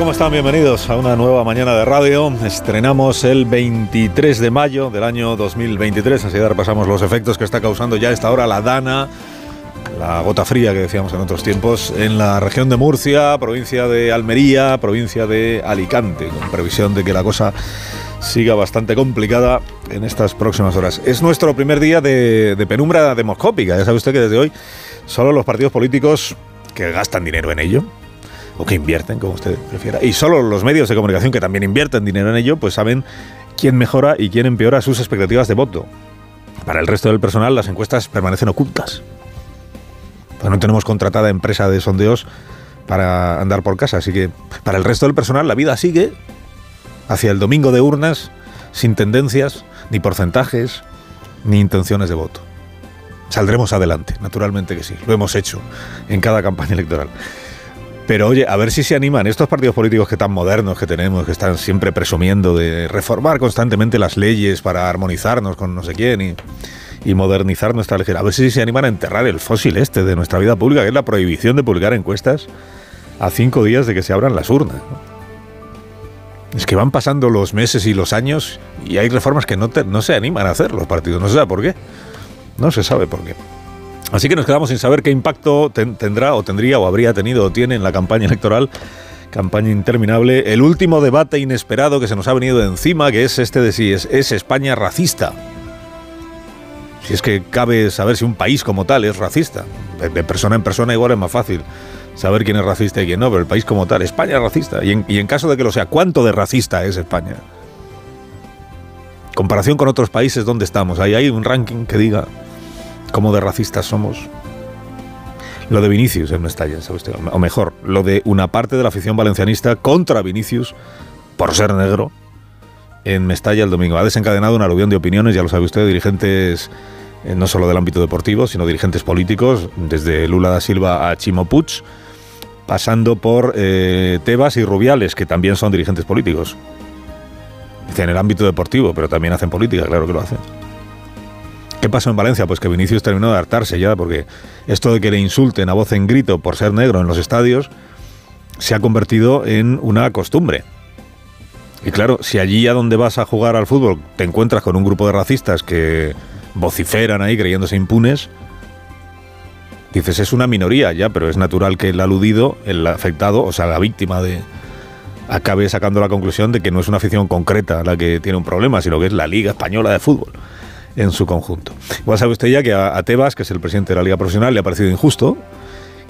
¿cómo están? Bienvenidos a una nueva mañana de radio. Estrenamos el 23 de mayo del año 2023. Así repasamos los efectos que está causando ya a esta hora la Dana, la gota fría que decíamos en otros tiempos, en la región de Murcia, provincia de Almería, provincia de Alicante, con previsión de que la cosa siga bastante complicada en estas próximas horas. Es nuestro primer día de, de penumbra demoscópica. Ya sabe usted que desde hoy solo los partidos políticos que gastan dinero en ello, o que invierten, como usted prefiera. Y solo los medios de comunicación que también invierten dinero en ello, pues saben quién mejora y quién empeora sus expectativas de voto. Para el resto del personal, las encuestas permanecen ocultas. Pues no tenemos contratada empresa de sondeos para andar por casa, así que para el resto del personal la vida sigue hacia el domingo de urnas sin tendencias, ni porcentajes, ni intenciones de voto. Saldremos adelante, naturalmente que sí, lo hemos hecho en cada campaña electoral. Pero oye, a ver si se animan estos partidos políticos que tan modernos que tenemos, que están siempre presumiendo de reformar constantemente las leyes para armonizarnos con no sé quién y, modernizar nuestra ley. A ver si se animan a enterrar el fósil este de nuestra vida pública, que es la prohibición de publicar encuestas a cinco días de que se abran las urnas. Es que van pasando los meses y los años y hay reformas que no, no se animan a hacer los partidos. No se sabe por qué. No se sabe por qué. Así que nos quedamos sin saber qué impacto tendrá o tendría o habría tenido o tiene en la campaña electoral, campaña interminable, el último debate inesperado que se nos ha venido de encima, que es este de si es, España racista. Si es que cabe saber si un país como tal es racista. De, persona en persona igual es más fácil saber quién es racista y quién no, pero el país como tal, España es racista. Y en, y en caso de que lo sea, ¿cuánto de racista es España? Comparación con otros países, ¿dónde estamos? Ahí hay un ranking que diga cómo de racistas somos. Lo de Vinicius en Mestalla, ¿sabe usted? O mejor, lo de una parte de la afición valencianista contra Vinicius por ser negro en Mestalla el domingo. Ha desencadenado un aluvión de opiniones, ya lo sabe usted, dirigentes eh, no solo del ámbito deportivo, sino dirigentes políticos, desde Lula da Silva a Chimo Puig, pasando por eh, Tebas y Rubiales, que también son dirigentes políticos. En el ámbito deportivo, pero también hacen política, claro que lo hacen. ¿Qué pasó en Valencia? Pues que Vinicius terminó de hartarse ya, porque esto de que le insulten a voz en grito por ser negro en los estadios se ha convertido en una costumbre. Y claro, si allí a donde vas a jugar al fútbol te encuentras con un grupo de racistas que vociferan ahí creyéndose impunes, dices es una minoría ya, pero es natural que el aludido, el afectado, o sea, la víctima de acabe sacando la conclusión de que no es una afición concreta la que tiene un problema, sino que es la Liga Española de Fútbol en su conjunto. Igual sabe usted ya que a, Tebas, que es el presidente de la Liga Profesional, le ha parecido injusto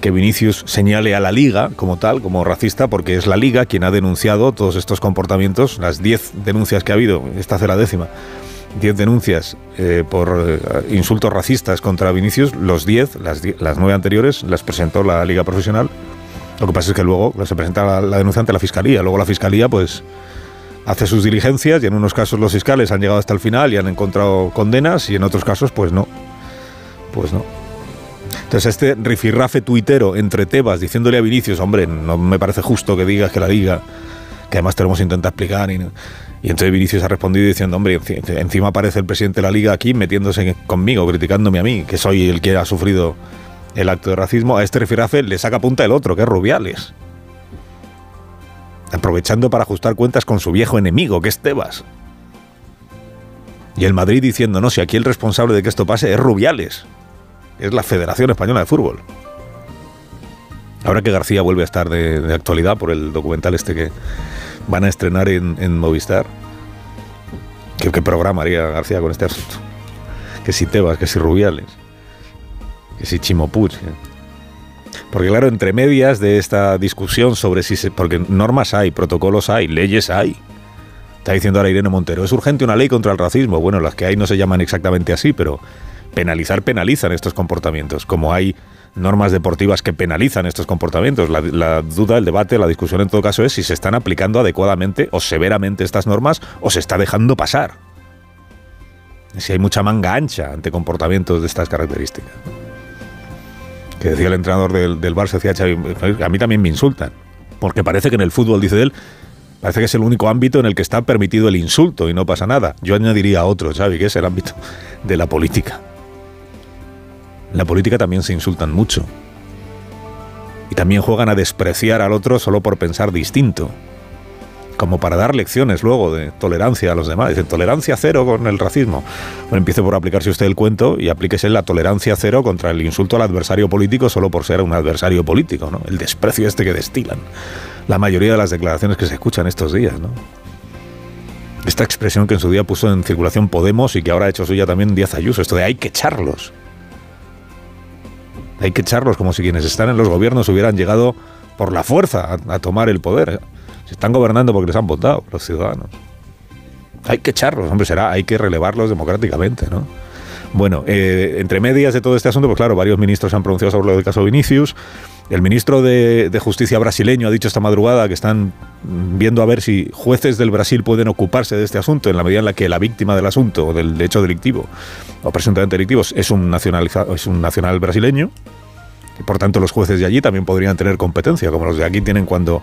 que Vinicius señale a la Liga como tal, como racista, porque es la Liga quien ha denunciado todos estos comportamientos, las 10 denuncias que ha habido, esta hace la décima, 10 denuncias eh, por eh, insultos racistas contra Vinicius, los 10, las, las 9 anteriores, las presentó la Liga Profesional. Lo que pasa es que luego se presenta la, la denuncia ante la Fiscalía. Luego la Fiscalía, pues hace sus diligencias y en unos casos los fiscales han llegado hasta el final y han encontrado condenas y en otros casos pues no. Pues no. Entonces este rifirrafe tuitero entre Tebas diciéndole a Vinicius, hombre, no me parece justo que digas que la diga, que además tenemos intentado explicar y, y entonces Vinicius ha respondido diciendo, hombre, encima aparece el presidente de la liga aquí metiéndose conmigo, criticándome a mí, que soy el que ha sufrido el acto de racismo. A este rifirrafe le saca punta el otro, que es Rubiales aprovechando para ajustar cuentas con su viejo enemigo, que es Tebas. Y el Madrid diciendo, no, si aquí el responsable de que esto pase es Rubiales, es la Federación Española de Fútbol. Ahora que García vuelve a estar de, actualidad por el documental este que van a estrenar en, Movistar, ¿qué, programa haría García con este asunto? Que si Tebas, que si Rubiales, que si Chimopuch. Porque claro, entre medias de esta discusión sobre si se... Porque normas hay, protocolos hay, leyes hay. Está diciendo ahora Irene Montero, es urgente una ley contra el racismo. Bueno, las que hay no se llaman exactamente así, pero penalizar penalizan estos comportamientos. Como hay normas deportivas que penalizan estos comportamientos. La, la, duda, el debate, la discusión en todo caso es si se están aplicando adecuadamente o severamente estas normas o se está dejando pasar. Si hay mucha manga ancha ante comportamientos de estas características que decía el entrenador del, del Barça, decía Xavi, a mí también me insultan, porque parece que en el fútbol, dice él, parece que es el único ámbito en el que está permitido el insulto y no pasa nada. Yo añadiría otro, Xavi, que es el ámbito de la política. En la política también se insultan mucho. Y también juegan a despreciar al otro solo por pensar distinto como para dar lecciones luego de tolerancia a los demás. Dicen tolerancia cero con el racismo. Bueno, empiece por aplicarse usted el cuento y aplíquese la tolerancia cero contra el insulto al adversario político solo por ser un adversario político, ¿no? El desprecio este que destilan la mayoría de las declaraciones que se escuchan estos días, ¿no? Esta expresión que en su día puso en circulación Podemos y que ahora ha hecho suya también Díaz Ayuso, esto de hay que echarlos. Hay que echarlos como si quienes están en los gobiernos hubieran llegado por la fuerza a, a tomar el poder están gobernando porque les han votado los ciudadanos. Hay que echarlos, hombre, será, hay que relevarlos democráticamente, ¿no? Bueno, eh, entre medias de todo este asunto, pues claro, varios ministros han pronunciado sobre lo del caso Vinicius. El ministro de, Justicia brasileño ha dicho esta madrugada que están viendo a ver si jueces del Brasil pueden ocuparse de este asunto en la medida en la que la víctima del asunto o del hecho delictivo o presuntamente delictivo es un, nacionalizado, es un nacional brasileño. Y por tanto, los jueces de allí también podrían tener competencia, como los de aquí tienen cuando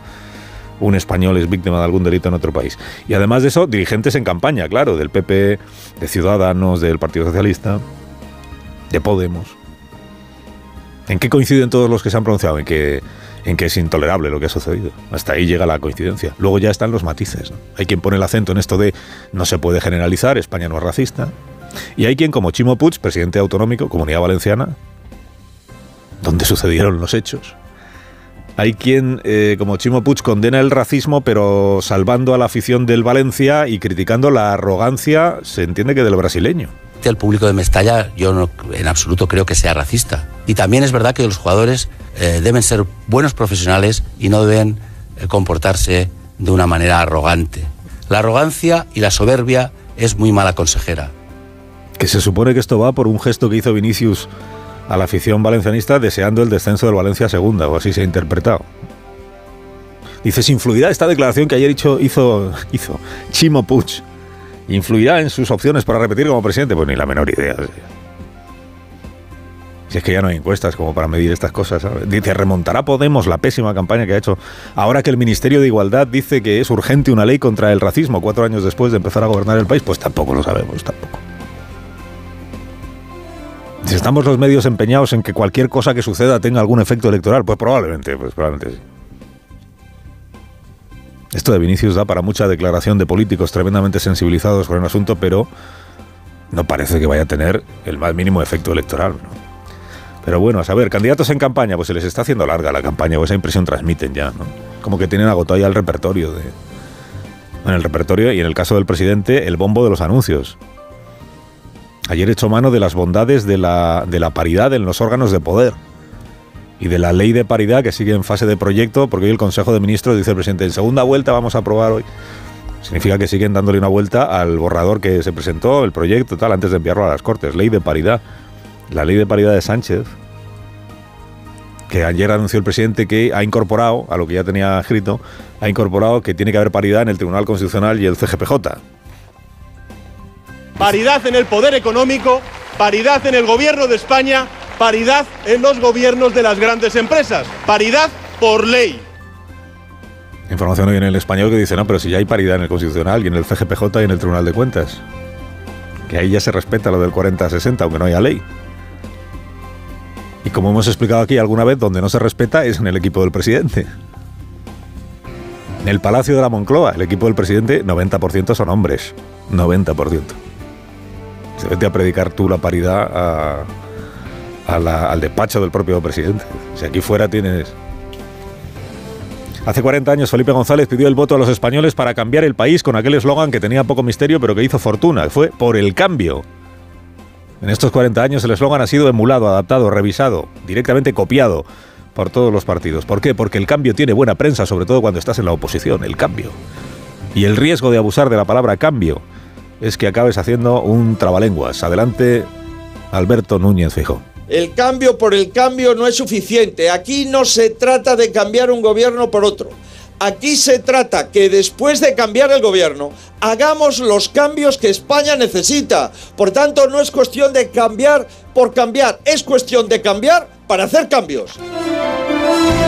un español es víctima de algún delito en otro país. Y además de eso, dirigentes en campaña, claro, del PP, de Ciudadanos, del Partido Socialista, de Podemos. ¿En qué coinciden todos los que se han pronunciado? En que, en que es intolerable lo que ha sucedido. Hasta ahí llega la coincidencia. Luego ya están los matices. Hay quien pone el acento en esto de no se puede generalizar, España no es racista. Y hay quien, como Chimo Puig, presidente autonómico, Comunidad Valenciana, donde sucedieron los hechos, hay quien, eh, como Chimo Puig, condena el racismo, pero salvando a la afición del Valencia y criticando la arrogancia, se entiende que del brasileño. El público de Mestalla, yo no, en absoluto creo que sea racista. Y también es verdad que los jugadores eh, deben ser buenos profesionales y no deben eh, comportarse de una manera arrogante. La arrogancia y la soberbia es muy mala consejera. Que se supone que esto va por un gesto que hizo Vinicius a la afición valencianista deseando el descenso del Valencia segunda, o así se ha interpretado. Dice, ¿influirá esta declaración que ayer hizo, hizo, Chimo Puig? ¿Influirá en sus opciones para repetir como presidente? Pues ni la menor idea. Si es que ya no hay encuestas como para medir estas cosas. Dice, ¿remontará Podemos la pésima campaña que ha hecho ahora que el Ministerio de Igualdad dice que es urgente una ley contra el racismo cuatro años después de empezar a gobernar el país? Pues tampoco lo sabemos, tampoco. Si estamos los medios empeñados en que cualquier cosa que suceda tenga algún efecto electoral, pues probablemente, pues probablemente sí. Esto de Vinicius da para mucha declaración de políticos tremendamente sensibilizados con el asunto, pero no parece que vaya a tener el más mínimo efecto electoral. Pero bueno, a saber, candidatos en campaña, pues se les está haciendo larga la campaña, o esa impresión transmiten ya, ¿no? Como que tienen agotado ya el repertorio de... En el repertorio y en el caso del presidente, el bombo de los anuncios. Ayer hecho mano de las bondades de la, de la paridad en los órganos de poder y de la ley de paridad que sigue en fase de proyecto, porque hoy el Consejo de Ministros dice el presidente, en segunda vuelta vamos a aprobar hoy. Significa que siguen dándole una vuelta al borrador que se presentó, el proyecto, tal, antes de enviarlo a las Cortes. Ley de paridad. La ley de paridad de Sánchez, que ayer anunció el presidente que ha incorporado, a lo que ya tenía escrito, ha incorporado que tiene que haber paridad en el Tribunal Constitucional y el CGPJ paridad en el poder económico, paridad en el gobierno de España, paridad en los gobiernos de las grandes empresas, paridad por ley. Información hoy en el español que dice, no, pero si ya hay paridad en el Constitucional y en el CGPJ y en el Tribunal de Cuentas. Que ahí ya se respeta lo del 40-60, aunque no haya ley. Y como hemos explicado aquí alguna vez, donde no se respeta es en el equipo del presidente. En el Palacio de la Moncloa, el equipo del presidente, 90% son hombres. 90% vete a predicar tú la paridad al despacho del propio presidente. Si aquí fuera tienes... Hace 40 años Felipe González pidió el voto a los españoles para cambiar el país con aquel eslogan que tenía poco misterio pero que hizo fortuna. Fue por el cambio. En estos 40 años el eslogan ha sido emulado, adaptado, revisado, directamente copiado por todos los partidos. ¿Por qué? Porque el cambio tiene buena prensa, sobre todo cuando estás en la oposición, el cambio. Y el riesgo de abusar de la palabra cambio es que acabes haciendo un trabalenguas. Adelante, Alberto Núñez Fijo. El cambio por el cambio no es suficiente. Aquí no se trata de cambiar un gobierno por otro. Aquí se trata que después de cambiar el gobierno hagamos los cambios que España necesita. Por tanto, no es cuestión de cambiar por cambiar, es cuestión de cambiar para hacer cambios.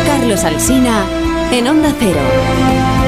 Carlos Alsina en Onda Cero.